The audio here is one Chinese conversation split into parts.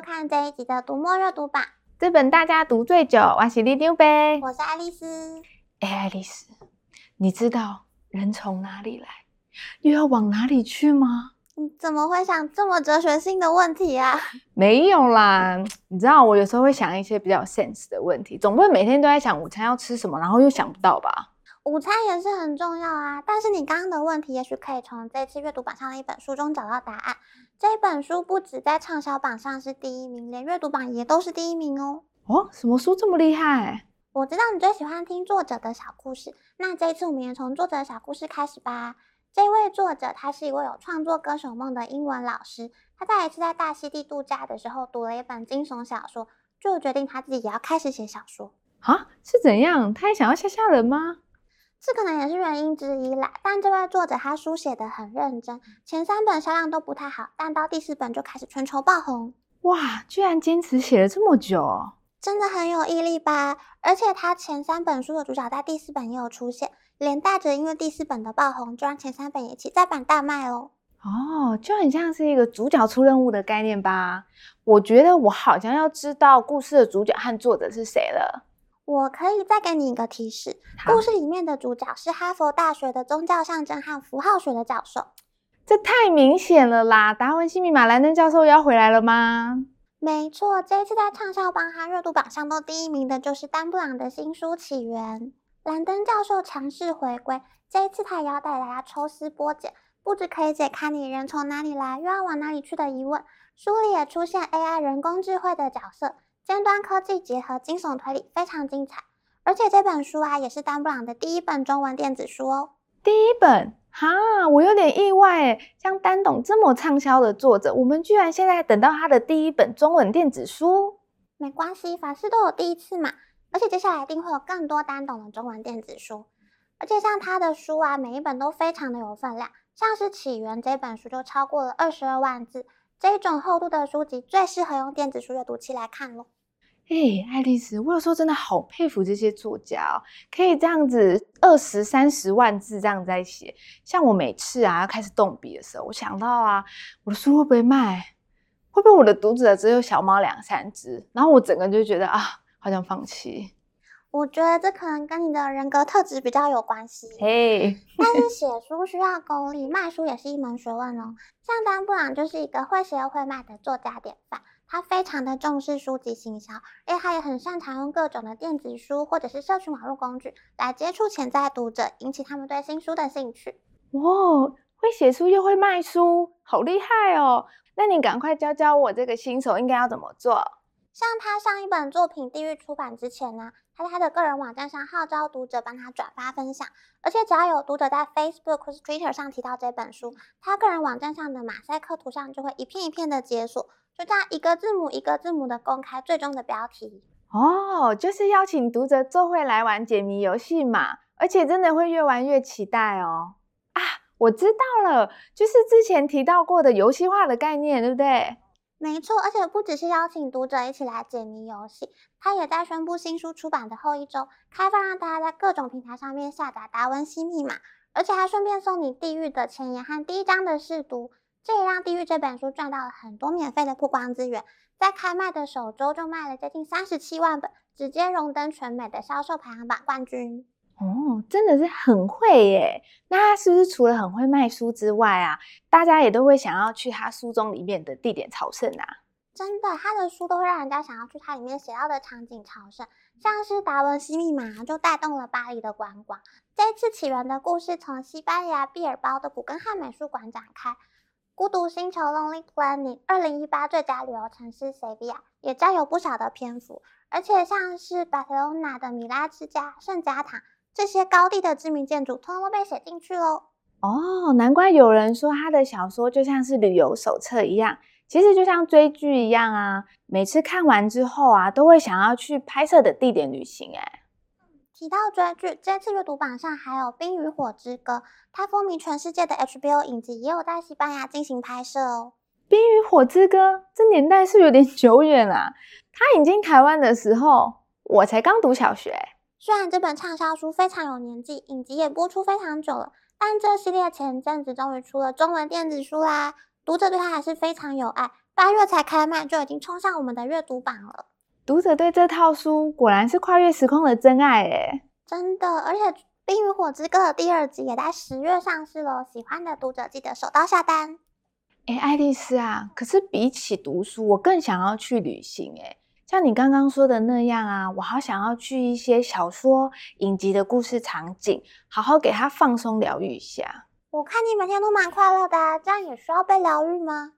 收看这一集的读墨热读榜。这本大家读最久，我是里长伯，我是爱丽丝。哎，爱丽丝，你知道人从哪里来，又要往哪里去吗？你怎么会想这么哲学性的问题啊？没有啦，你知道我有时候会想一些比较有 sense 的问题，总不会每天都在想午餐要吃什么，然后又想不到吧？午餐也是很重要啊，但是你刚刚的问题，也许可以从这次阅读榜上的一本书中找到答案。这本书不止在畅销榜上是第一名，连阅读榜也都是第一名哦。哦，什么书这么厉害？我知道你最喜欢听作者的小故事，那这一次我们也从作者的小故事开始吧。这位作者他是一位有创作歌手梦的英文老师，他在一次在大溪地度假的时候读了一本惊悚小说，就决定他自己也要开始写小说。啊，是怎样？他还想要吓吓人吗？这可能也是原因之一啦，但这位作者他书写得很认真，前三本销量都不太好，但到第四本就开始全球爆红。哇，居然坚持写了这么久哦，真的很有毅力吧？而且他前三本书的主角在第四本也有出现，连带着因为第四本的爆红，就让前三本也一起再版大卖哦。哦，就很像是一个主角出任务的概念吧？我觉得我好像要知道故事的主角和作者是谁了。我可以再给你一个提示，故事里面的主角是哈佛大学的宗教象征和符号学的教授。这太明显了啦！达文西密码兰登教授要回来了吗？没错，这一次在畅销榜和热度榜上都第一名的就是丹布朗的新书《起源》。兰登教授强势回归，这一次他也要带大家抽丝剥茧，不止可以解开你人从哪里来又要往哪里去的疑问，书里也出现 AI 人工智慧的角色。尖端科技结合惊悚推理，非常精彩。而且这本书啊，也是丹布朗的第一本中文电子书哦。第一本哈，我有点意外诶，像丹董这么畅销的作者，我们居然现在等到他的第一本中文电子书。没关系，凡事都有第一次嘛。而且接下来一定会有更多丹董的中文电子书。而且像他的书啊，每一本都非常的有分量，像是《起源》这本书就超过了二十二万字，这一种厚度的书籍最适合用电子书阅读器来看咯。哎，爱丽丝，我有时候真的好佩服这些作家哦，可以这样子二十三十万字这样在写。像我每次啊要开始动笔的时候，我想到啊，我的书会不会卖？会不会我的读者只有小猫两三只？然后我整个就觉得啊，好想放弃。我觉得这可能跟你的人格特质比较有关系。嘿，但是 写书需要功力，卖书也是一门学问哦。像丹布朗就是一个会写又会卖的作家典范。他非常的重视书籍行销，而且他也很擅长用各种的电子书或者是社群网络工具来接触潜在读者，引起他们对新书的兴趣。哇，会写书又会卖书，好厉害哦！那你赶快教教我这个新手应该要怎么做？像他上一本作品《地狱》出版之前呢，他在他的个人网站上号召读者帮他转发分享，而且只要有读者在 Facebook 或 Twitter 上提到这本书，他个人网站上的马赛克图上就会一片一片的解锁。就这样一个字母一个字母的公开最终的标题哦，就是邀请读者坐会来玩解谜游戏嘛，而且真的会越玩越期待哦。啊，我知道了，就是之前提到过的游戏化的概念，对不对？没错，而且不只是邀请读者一起来解谜游戏，他也在宣布新书出版的后一周开放让大家在各种平台上面下载《达文西密码》，而且还顺便送你《地狱》的前言和第一章的试读。这也让《地狱》这本书赚到了很多免费的曝光资源，在开卖的首周就卖了接近三十七万本，直接荣登全美的销售排行榜冠军。哦，真的是很会耶！那他是不是除了很会卖书之外啊，大家也都会想要去他书中里面的地点朝圣啊？真的，他的书都会让人家想要去他里面写到的场景朝圣，像是《达文西密码》就带动了巴黎的观光。这次起源的故事从西班牙毕尔包的古根汉美术馆展开。孤独星球 Lonely Planet 二零一八最佳旅游城市 s e v i a 也占有不少的篇幅，而且像是巴塞罗那的米拉之家、圣家堂这些高地的知名建筑，通通都被写进去喽。哦，难怪有人说他的小说就像是旅游手册一样，其实就像追剧一样啊，每次看完之后啊，都会想要去拍摄的地点旅行哎。提到追剧，这次阅读榜上还有《冰与火之歌》，它风靡全世界的 HBO 影集也有在西班牙进行拍摄哦。《冰与火之歌》这年代是有点久远啊，它引进台湾的时候，我才刚读小学。虽然这本畅销书非常有年纪，影集也播出非常久了，但这系列前阵子终于出了中文电子书啦，读者对它还是非常有爱，八月才开卖就已经冲上我们的阅读榜了。读者对这套书果然是跨越时空的真爱诶，真的，而且《冰与火之歌》的第二集也在十月上市了，喜欢的读者记得手刀下单。哎，爱丽丝啊，可是比起读书，我更想要去旅行诶。像你刚刚说的那样啊，我好想要去一些小说、影集的故事场景，好好给他放松疗愈一下。我看你每天都蛮快乐的啊，这样也需要被疗愈吗？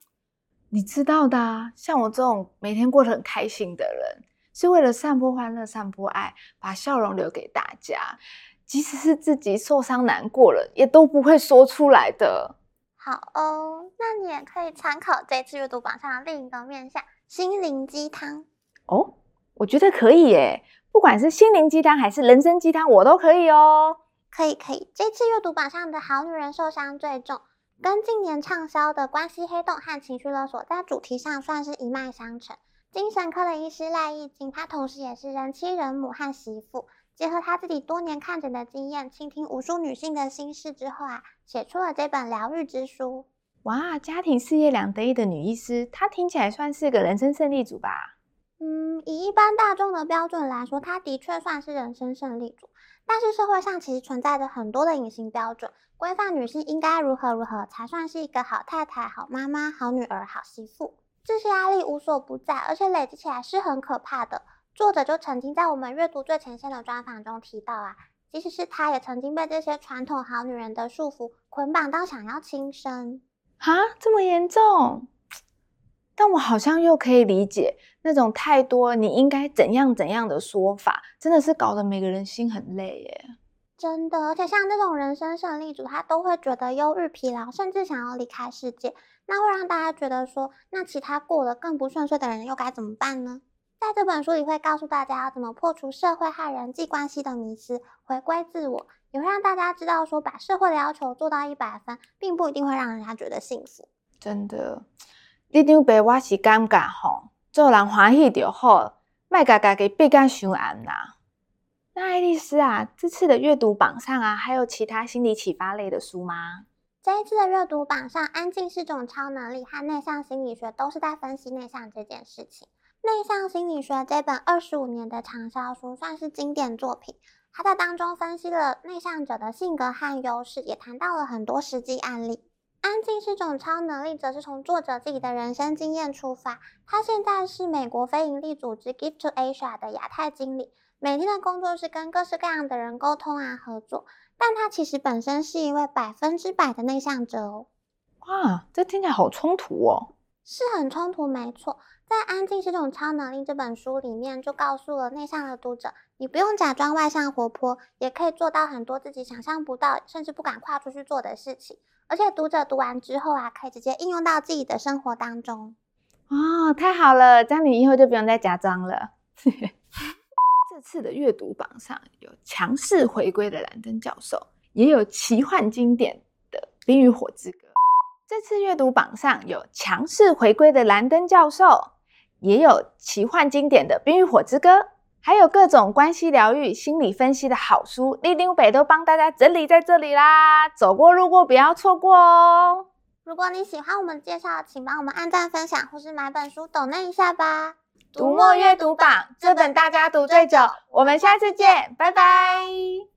你知道的啊，像我这种每天过得很开心的人，是为了散播欢乐、散播爱，把笑容留给大家，即使是自己受伤难过了，也都不会说出来的。好哦，那你也可以参考这次阅读榜上的另一个面向——心灵鸡汤。哦，我觉得可以耶，不管是心灵鸡汤还是人生鸡汤，我都可以哦。可以可以，这次阅读榜上的好女人受伤最重，跟近年畅销的关系黑洞和情绪勒索在主题上算是一脉相承。精神科的医师赖艺静，她同时也是人妻、人母和媳妇，结合她自己多年看诊的经验，倾听无数女性的心事之后啊，写出了这本疗愈之书。哇，家庭事业两得意的女医师，她听起来算是个人生胜利组吧？嗯，以一般大众的标准来说，她的确算是人生胜利组。但是社会上其实存在着很多的隐形标准，规范女性应该如何如何才算是一个好太太、好妈妈、好女儿、好媳妇。这些压力无所不在，而且累积起来是很可怕的。作者就曾经在我们阅读最前线的专访中提到啊，即使是她也曾经被这些传统好女人的束缚捆绑到想要轻生。哈，这么严重？但我好像又可以理解那种太多你应该怎样怎样的说法，真的是搞得每个人心很累耶。真的，而且像这种人生胜利组，他都会觉得忧郁、疲劳，甚至想要离开世界。那会让大家觉得说，那其他过得更不顺遂的人又该怎么办呢？在这本书里会告诉大家要怎么破除社会和人际关系的迷失，回归自我，也会让大家知道说，把社会的要求做到一百分，并不一定会让人家觉得幸福。真的。你张白我是感觉吼，做人欢喜就好，莫家家己逼甲伤暗啦。那爱丽丝啊，这次的阅读榜上啊，还有其他心理启发类的书吗？这一次的阅读榜上，安静是种超能力和内向心理学都是在分析内向这件事情。内向心理学这本二十五年的畅销书算是经典作品，它在当中分析了内向者的性格和优势，也谈到了很多实际案例。安静是种超能力，则是从作者自己的人生经验出发。他现在是美国非营利组织 Give to Asia 的亚太经理，每天的工作是跟各式各样的人沟通啊合作。但他其实本身是一位百分之百的内向者哦。哇，这听起来好冲突哦。是很冲突，没错。在《安静是种超能力》这本书里面，就告诉了内向的读者，你不用假装外向活泼，也可以做到很多自己想象不到，甚至不敢跨出去做的事情。而且读者读完之后啊，可以直接应用到自己的生活当中。哦，太好了，这样你以后就不用再假装了。这次的阅读榜上有强势回归的兰登教授，也有奇幻经典的《冰与火之歌》。这次阅读榜上有强势回归的兰登教授，也有奇幻经典的《冰与火之歌》。还有各种关系疗愈、心理分析的好书，立丁北都帮大家整理在这里啦！走过路过不要错过哦！如果你喜欢我们介绍，请帮我们按赞、分享，或是买本书抖那一下吧。读墨阅读榜，这本大家读最久，我们下次见，拜拜。